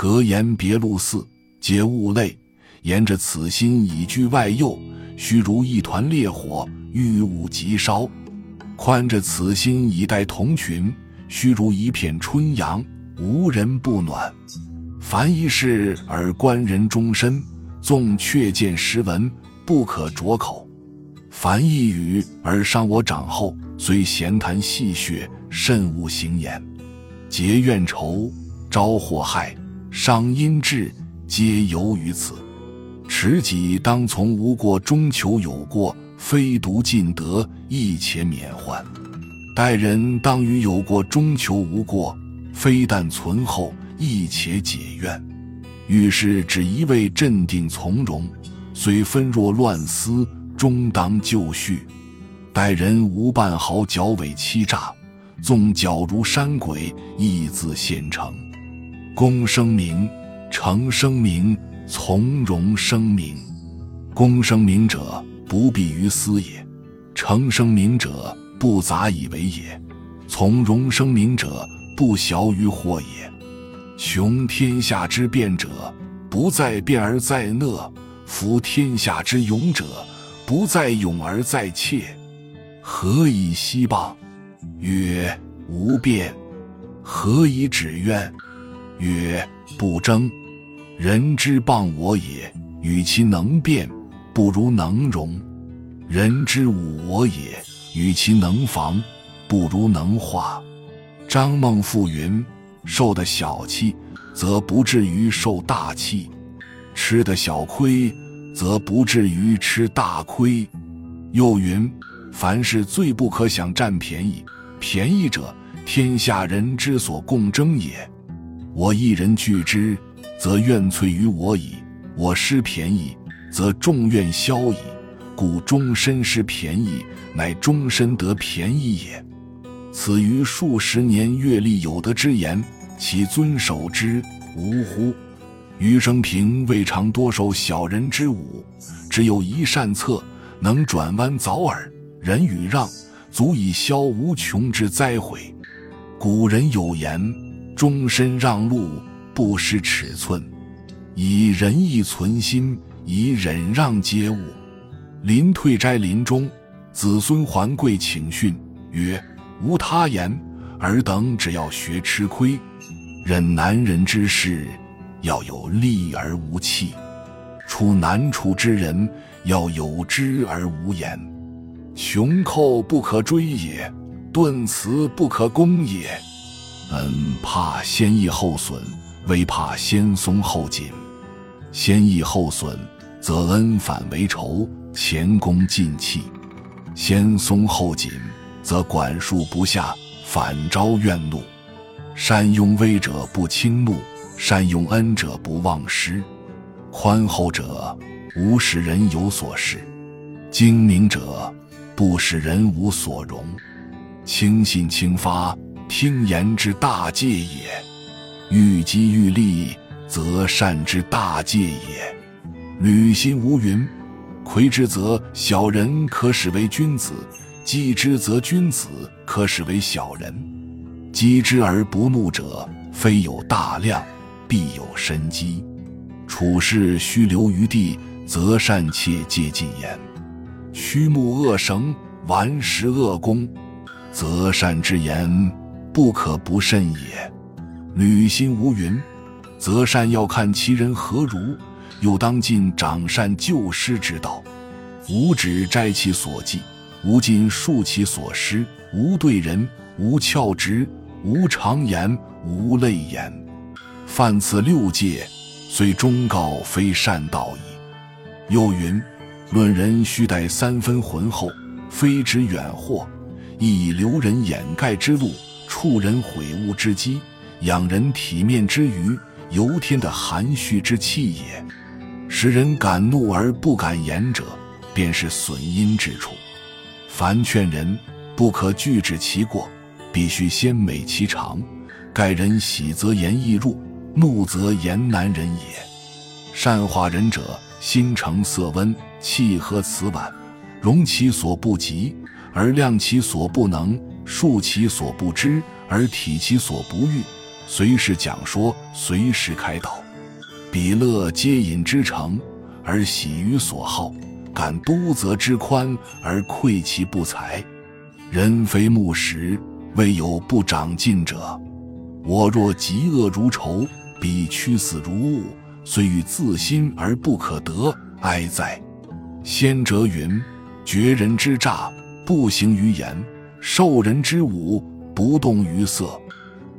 格言别路寺，皆物类。沿着此心以居外右，须如一团烈火，欲物即烧；宽着此心以待同群，须如一片春阳，无人不暖。凡一事而观人终身，纵却见实文，不可着口；凡一语而伤我长后，虽闲谈戏谑，慎勿行言。结怨仇，招祸害，伤阴志，皆由于此。持己当从无过，终求有过，非独尽德，亦且免患。待人当于有过，终求无过，非但存厚，亦且解怨。遇事只一味镇定从容，虽纷若乱丝，终当就绪。待人无半毫狡伪欺诈，纵狡如山鬼，亦自现成。公声明，成声明。从容声明，公声明者，不必于私也；成声明者，不杂以为也；从容声明者，不小于祸也。雄天下之变者，不在变而在讷；夫天下之勇者，不在勇而在怯。何以息谤？曰：无变。何以止怨？曰：不争。人之谤我也，与其能辩，不如能容；人之侮我也，与其能防，不如能化。张孟复云：“受的小气，则不至于受大气；吃的小亏，则不至于吃大亏。”又云：“凡事最不可想占便宜，便宜者，天下人之所共争也。我一人据之。”则怨摧于我矣，我失便宜，则众怨消矣。故终身失便宜，乃终身得便宜也。此于数十年阅历有得之言，其遵守之无乎？余生平未尝多受小人之侮，只有一善策，能转弯早耳。人与让，足以消无穷之灾悔。古人有言：终身让路。不失尺寸，以仁义存心，以忍让接物。临退斋林中，子孙还贵请训曰：“无他言，尔等只要学吃亏，忍难人之事，要有力而无气；处难处之人，要有知而无言。穷寇不可追也，顿辞不可攻也。恩怕先易后损。”唯怕先松后紧，先易后损，则恩反为仇，前功尽弃；先松后紧，则管束不下，反招怨怒。善用威者不轻怒，善用恩者不忘失。宽厚者无使人有所失，精明者不使人无所容。轻信轻发，听言之大戒也。欲积欲利，则善之大戒也。履心无云，魁之则小人可使为君子；击之则君子可使为小人。积之而不怒者，非有大量，必有深机。处事须留余地，则善切戒禁言。虚木恶绳，顽石恶弓，则善之言不可不慎也。履心无云，则善要看其人何如，又当尽长善救失之道。无止摘其所记，无尽述其所失，无对人，无翘直，无常言，无泪言。犯此六戒，虽忠告非善道矣。又云：论人须待三分浑厚，非指远祸，亦以留人掩盖之路，触人悔悟之机。养人体面之余，由天的含蓄之气也。使人敢怒而不敢言者，便是损阴之处。凡劝人，不可拒止其过，必须先美其长。盖人喜则言易入，怒则言难忍也。善化人者，心诚色温，气和辞婉，容其所不及，而量其所不能；述其所不知，而体其所不欲。随时讲说，随时开导。彼乐皆隐之诚，而喜于所好；感督则之宽，而愧其不才。人非木石，未有不长进者。我若嫉恶如仇，彼屈死如物，虽欲自心而不可得，哀哉！先哲云：绝人之诈，不行于言；受人之侮，不动于色。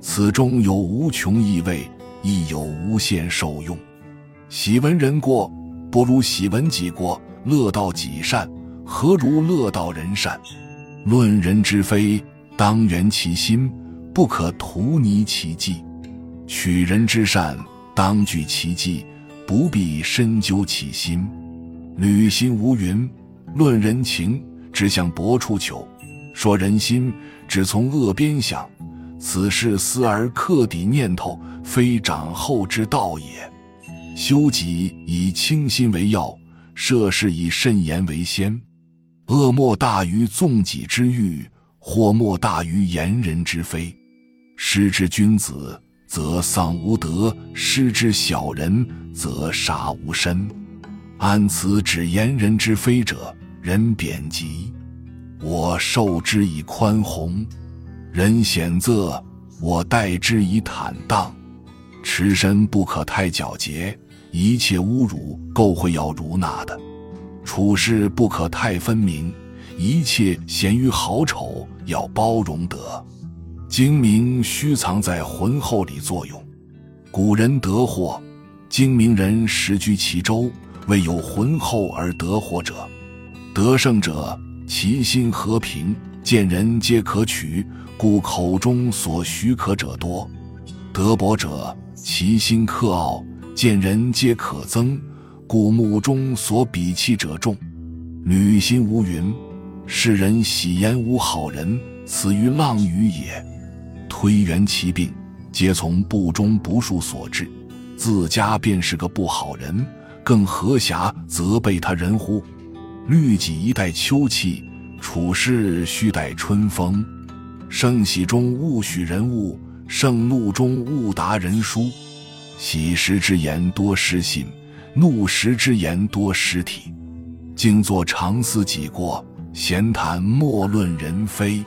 此中有无穷意味，亦有无限受用。喜闻人过，不如喜闻己过；乐道己善，何如乐道人善？论人之非，当圆其心，不可图泥其迹；取人之善，当据其迹，不必深究其心。履心无云，论人情，只向薄处求；说人心，只从恶边想。此事思而克抵念头，非长厚之道也。修己以清心为要，涉事以慎言为先。恶莫大于纵己之欲，祸莫大于言人之非。失之君子，则丧无德；失之小人，则杀无身。安此指言人之非者？人贬极，我受之以宽宏；人险恶，我待之以坦荡。持身不可太皎洁，一切侮辱垢秽要如纳的。处事不可太分明，一切咸于好丑要包容得。精明须藏在浑厚里作用。古人得祸，精明人实居其周，未有浑厚而得祸者。得胜者，其心和平，见人皆可取，故口中所许可者多。德薄者，其心克傲，见人皆可憎。故目中所鄙弃者众，履心无云。世人喜言无好人，此于浪语也。推圆其病，皆从不忠不恕所致。自家便是个不好人，更何暇责备他人乎？律己一待秋气，处事须待春风。盛喜中勿许人物，盛怒中勿答人书。喜时之言多失信。怒时之言多失体，静坐常思己过，闲谈莫论人非。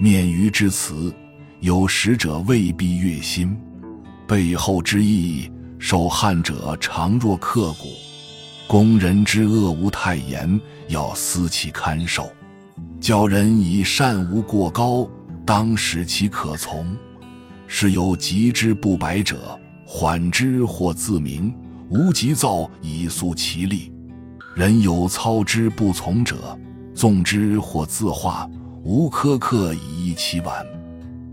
面于之词，有识者未必悦心；背后之意，受汉者常若刻骨。攻人之恶无太严，要思其堪受。教人以善无过高，当使其可从。是有急之不白者，缓之或自明。无急躁以速其力，人有操之不从者，纵之或自化；无苛刻以益其婉。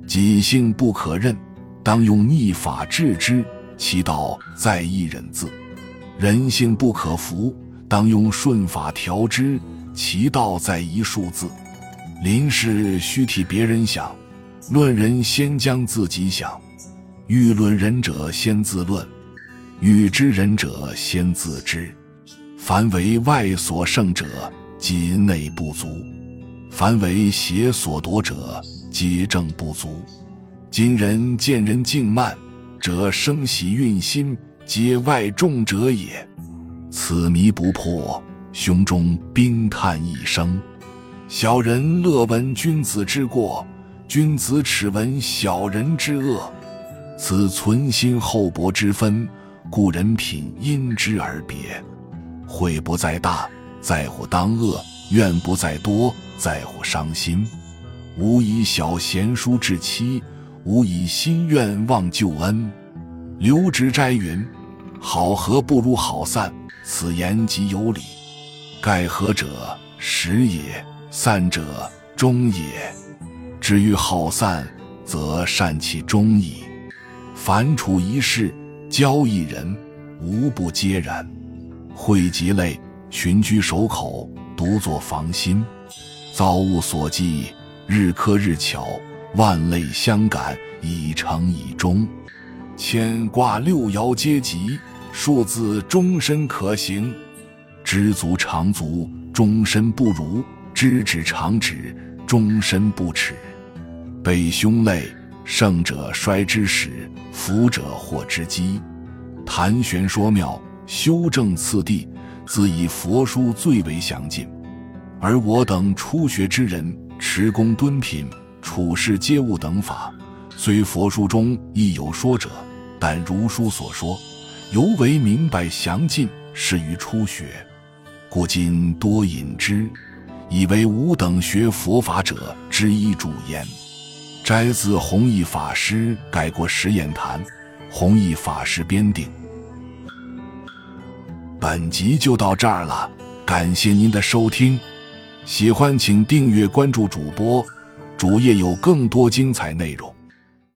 己性不可任，当用逆法治之，其道在一忍字；人性不可服，当用顺法调之，其道在一数字。临事须替别人想，论人先将自己想。欲论人者，先自论。欲知人者，先自知。凡为外所胜者，即内不足；凡为邪所夺者，皆正不足。今人见人敬慢，则生喜运心，皆外重者也。此迷不破，胸中冰叹一声。小人乐闻君子之过，君子耻闻小人之恶。此存心厚薄之分。故人品因之而别，悔不在大，在乎当恶；怨不在多，在乎伤心。吾以小贤淑治妻，吾以心愿忘旧恩。刘直斋云：“好合不如好散，此言极有理。盖合者实也，散者终也。至于好散，则善其终矣。凡处一事。”交一人，无不皆然。惠及类，群居守口，独坐防心。造物所寄，日苛日巧，万类相感，以成以终。牵挂六爻皆吉，数字终身可行。知足常足，终身不辱；知止常止，终身不耻。背凶类，胜者衰之始，福者祸之基。谈玄说妙，修正次第，自以佛书最为详尽。而我等初学之人，持功敦品、处事接物等法，虽佛书中亦有说者，但如书所说，尤为明白详尽，适于初学，故今多引之，以为吾等学佛法者之一主焉。摘自弘一法师改过实验谈，弘一法师编定。本集就到这儿了，感谢您的收听，喜欢请订阅关注主播，主页有更多精彩内容。